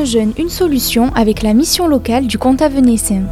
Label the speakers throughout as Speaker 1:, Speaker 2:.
Speaker 1: Un jeune, une solution avec la mission locale du comte Avenessin.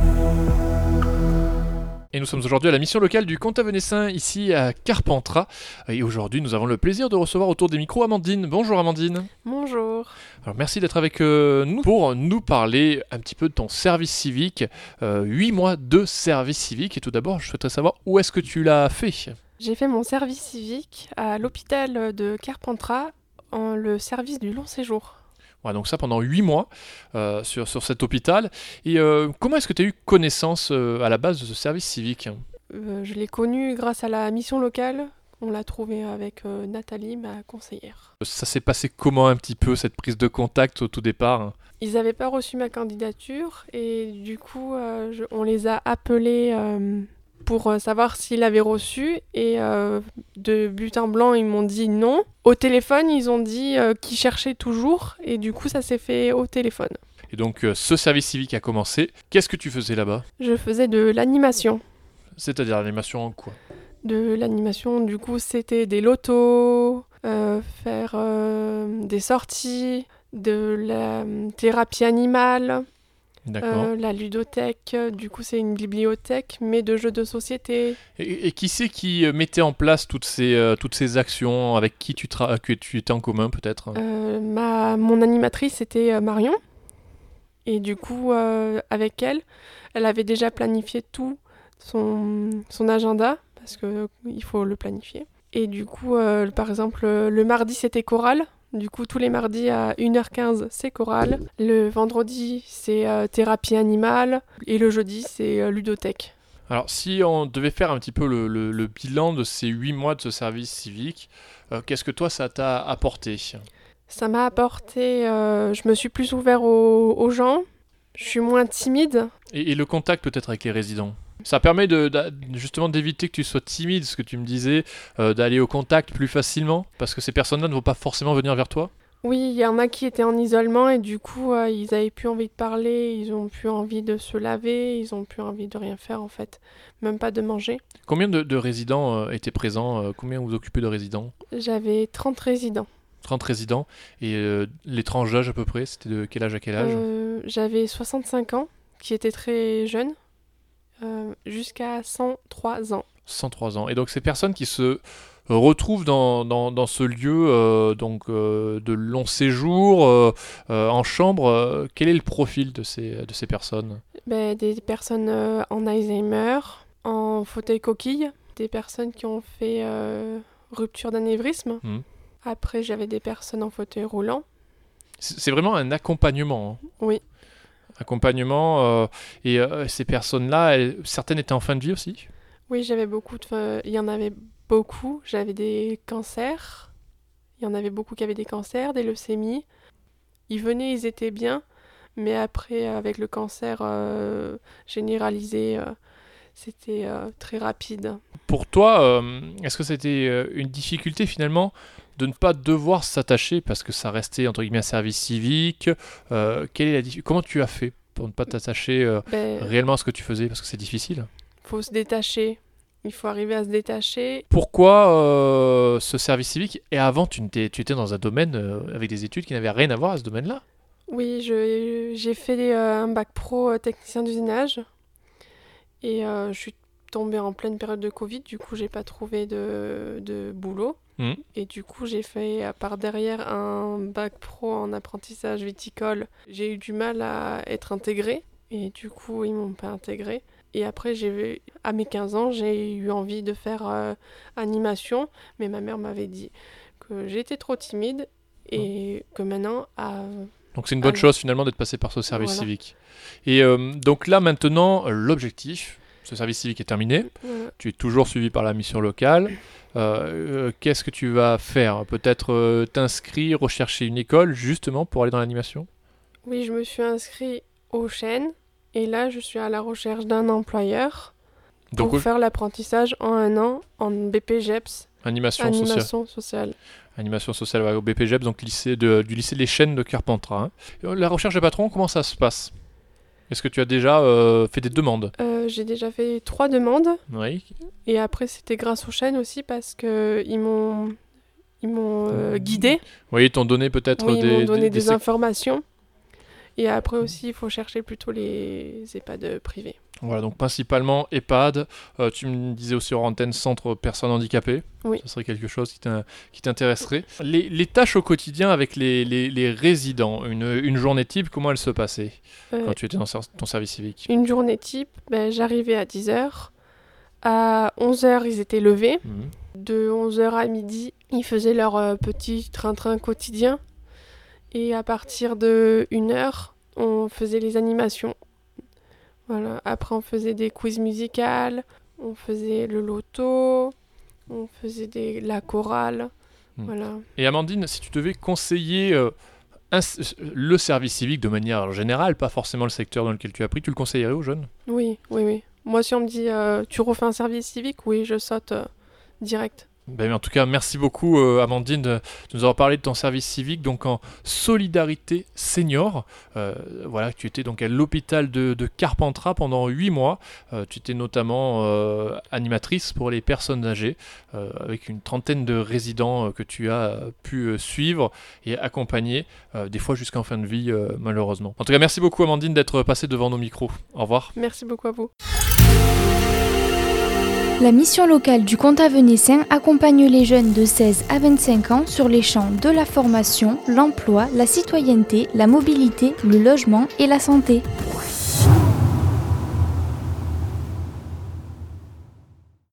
Speaker 2: Et nous sommes aujourd'hui à la mission locale du comte Avenessin, ici à Carpentras. Et aujourd'hui, nous avons le plaisir de recevoir autour des micros Amandine. Bonjour Amandine.
Speaker 3: Bonjour.
Speaker 2: Alors merci d'être avec euh, nous pour nous parler un petit peu de ton service civique. Euh, 8 mois de service civique. Et tout d'abord, je souhaiterais savoir où est-ce que tu l'as fait?
Speaker 3: J'ai fait mon service civique à l'hôpital de Carpentras, en le service du long séjour.
Speaker 2: Donc ça pendant 8 mois euh, sur, sur cet hôpital. Et euh, comment est-ce que tu as eu connaissance euh, à la base de ce service civique?
Speaker 3: Je l'ai connu grâce à la mission locale. On l'a trouvé avec Nathalie, ma conseillère.
Speaker 2: Ça s'est passé comment un petit peu cette prise de contact au tout départ?
Speaker 3: Ils n'avaient pas reçu ma candidature et du coup, je- on les a appelés pour euh, savoir s'ils l'avaient reçu et euh, de but en blanc, ils m'ont dit non. Au téléphone, ils ont dit euh, qu'ils cherchaient toujours et du coup, ça s'est fait au téléphone.
Speaker 2: Et donc ce service civique a commencé. Qu'est-ce que tu faisais là-bas?
Speaker 3: Je faisais de l'animation.
Speaker 2: C'est-à-dire l'animation en quoi?
Speaker 3: De l'animation, du coup, c'était des lotos, euh, faire euh, des sorties, de la thérapie animale. Euh, la ludothèque. Du coup, c'est une bibliothèque, mais de jeux de société.
Speaker 2: Et, et qui c'est qui euh, mettait en place toutes ces, euh, toutes ces actions Avec qui tu, que tu étais en commun peut-être
Speaker 3: Euh, ma, mon animatrice, c'était euh, Marion. Et du coup, euh, avec elle, elle avait déjà planifié tout son, son agenda, parce qu'il faut le planifier. Et du coup, euh, par exemple, euh, le mardi, c'était choral. Du coup, tous les mardis à 1h15, c'est choral. Le vendredi, c'est euh, thérapie animale. Et le jeudi, c'est euh, ludothèque.
Speaker 2: Alors si on devait faire un petit peu le, le- le bilan de ces 8 mois de ce service civique, euh, qu'est-ce que toi ça t'a apporté?
Speaker 3: Ça m'a apporté... euh, je me suis plus ouvert aux, aux gens. Je suis moins timide.
Speaker 2: et, et le contact peut-être avec les résidents? Ça permet de, justement d'éviter que tu sois timide, ce que tu me disais, euh, d'aller au contact plus facilement, parce que ces personnes-là ne vont pas forcément venir vers toi.
Speaker 3: Oui, il y en a qui étaient en isolement et du coup, euh, ils avaient plus envie de parler, ils ont plus envie de se laver, ils ont plus envie de rien faire en fait, même pas de manger.
Speaker 2: Combien de, de résidents euh, étaient présents Combien vous occupez de résidents?
Speaker 3: J'avais 30 résidents.
Speaker 2: 30 résidents. Et euh, les tranches d'âge à peu près, c'était de quel âge à quel âge?
Speaker 3: Euh, J'avais 65 ans, qui était très jeune, euh, jusqu'à 103 ans.
Speaker 2: 103 ans. Et donc ces personnes qui se retrouvent dans, dans, dans ce lieu euh, donc, euh, de long séjour en chambre, quel est le profil de ces, de ces personnes?
Speaker 3: Ben, des personnes en Alzheimer, en fauteuil coquille, des personnes qui ont fait rupture d'anévrisme.
Speaker 2: Mhm.
Speaker 3: Après, j'avais des personnes en fauteuil roulant.
Speaker 2: C'est c'est vraiment un accompagnement. hein.
Speaker 3: Oui.
Speaker 2: Accompagnement. euh, et euh, ces personnes-là, certaines étaient en fin de vie aussi?
Speaker 3: Oui, j'avais beaucoup de... Il y en avait beaucoup. J'avais des cancers. Il y en avait beaucoup qui avaient des cancers, des leucémies. Ils venaient, ils étaient bien. Mais après, avec le cancer euh, généralisé, euh, c'était euh, très rapide.
Speaker 2: Pour toi, est-ce que c'était une difficulté finalement de ne pas devoir s'attacher parce que ça restait entre guillemets un service civique euh, quelle est la Comment tu as fait pour ne pas t'attacher euh,
Speaker 3: Ben,
Speaker 2: réellement à ce que tu faisais? Parce que c'est difficile
Speaker 3: faut se détacher. Il faut arriver à se détacher.
Speaker 2: Pourquoi euh, ce service civique? Et avant, tu, n'étais- tu étais dans un domaine avec des études qui n'avaient rien à voir à ce domaine-là?
Speaker 3: Oui, j'ai fait un bac pro technicien d'usinage. Et je suis tombée en pleine période de Covid. Du coup, j'ai pas trouvé de, de boulot.
Speaker 2: Mhm.
Speaker 3: Et du coup, j'ai fait à part derrière un bac pro en apprentissage viticole. J'ai eu du mal à être intégrée. Et du coup, ils m'ont pas intégrée. Et après, j'ai à mes 15 ans, j'ai eu envie de faire euh, animation. Mais ma mère m'avait dit que j'étais trop timide. Et que maintenant, à
Speaker 2: Donc c'est une bonne
Speaker 3: Ah,
Speaker 2: chose finalement d'être passé par ce service
Speaker 3: Voilà.
Speaker 2: civique. Et euh, donc là maintenant, l'objectif, ce service civique est terminé. Tu es toujours suivi par la mission locale. Euh, euh, Qu'est-ce que tu vas faire? Peut-être euh, t'inscrire, rechercher une école justement pour aller dans l'animation?
Speaker 3: Oui, je me suis inscrite aux chaînes et là, je suis à la recherche d'un employeur
Speaker 2: Donc
Speaker 3: pour faire l'apprentissage en un an en BPGEPS,
Speaker 2: animation, sociale.
Speaker 3: animation sociale.
Speaker 2: Animation sociale au BPGEP, donc lycée de- du lycée Les Chênes de Carpentras. hein. La recherche de patron, comment ça se passe? Est-ce que tu as déjà euh, fait des demandes?
Speaker 3: Euh, J'ai déjà fait trois demandes
Speaker 2: Oui.
Speaker 3: et après, c'était grâce aux chaînes aussi parce que ils m'ont ils m'ont euh, guidé.
Speaker 2: Oui, ils t'ont donné peut-être
Speaker 3: Oui, ils
Speaker 2: des,
Speaker 3: m'ont donné des,
Speaker 2: des- des-
Speaker 3: informations. Et après aussi, il faut chercher plutôt les EHPAD privés.
Speaker 2: Voilà, donc principalement EHPAD. Euh, tu me disais aussi hors antenne centre personnes handicapées.
Speaker 3: Oui.
Speaker 2: Ce serait quelque chose qui t'intéresserait. Les, tâches au quotidien avec les, résidents, une, journée type, comment elle se passait euh, quand tu étais dans ton service civique?
Speaker 3: Une journée type, ben, j'arrivais à 10h. À 11h, ils étaient levés. Mhm. De 11h à midi, ils faisaient leur euh, petit train-train quotidien. Et à partir de 1h, on faisait les animations. Voilà. Après, on faisait des quiz musicales, on faisait le loto, on faisait des... la chorale. Hmm. Voilà.
Speaker 2: Et Amandine, si tu devais conseiller euh, le service civique de manière générale, pas forcément le secteur dans lequel tu as pris, tu le conseillerais aux jeunes?
Speaker 3: Oui, oui, oui. Moi, si on me dit euh, tu refais un service civique, oui, je saute euh, direct.
Speaker 2: Ben, en tout cas, merci beaucoup euh, Amandine de, nous avoir parlé de ton service civique donc en solidarité senior. Euh, voilà, tu étais donc à l'hôpital de, Carpentras pendant 8 mois. Euh, tu étais notamment animatrice pour les personnes âgées avec une trentaine de résidents que tu as pu suivre et accompagner, des fois jusqu'en fin de vie malheureusement. En tout cas, merci beaucoup Amandine d'être passée devant nos micros. Au revoir.
Speaker 3: Merci beaucoup à vous.
Speaker 1: La mission locale du Comtat Venessin accompagne les jeunes de 16 à 25 ans sur les champs de la formation, l'emploi, la citoyenneté, la mobilité, le logement et la santé.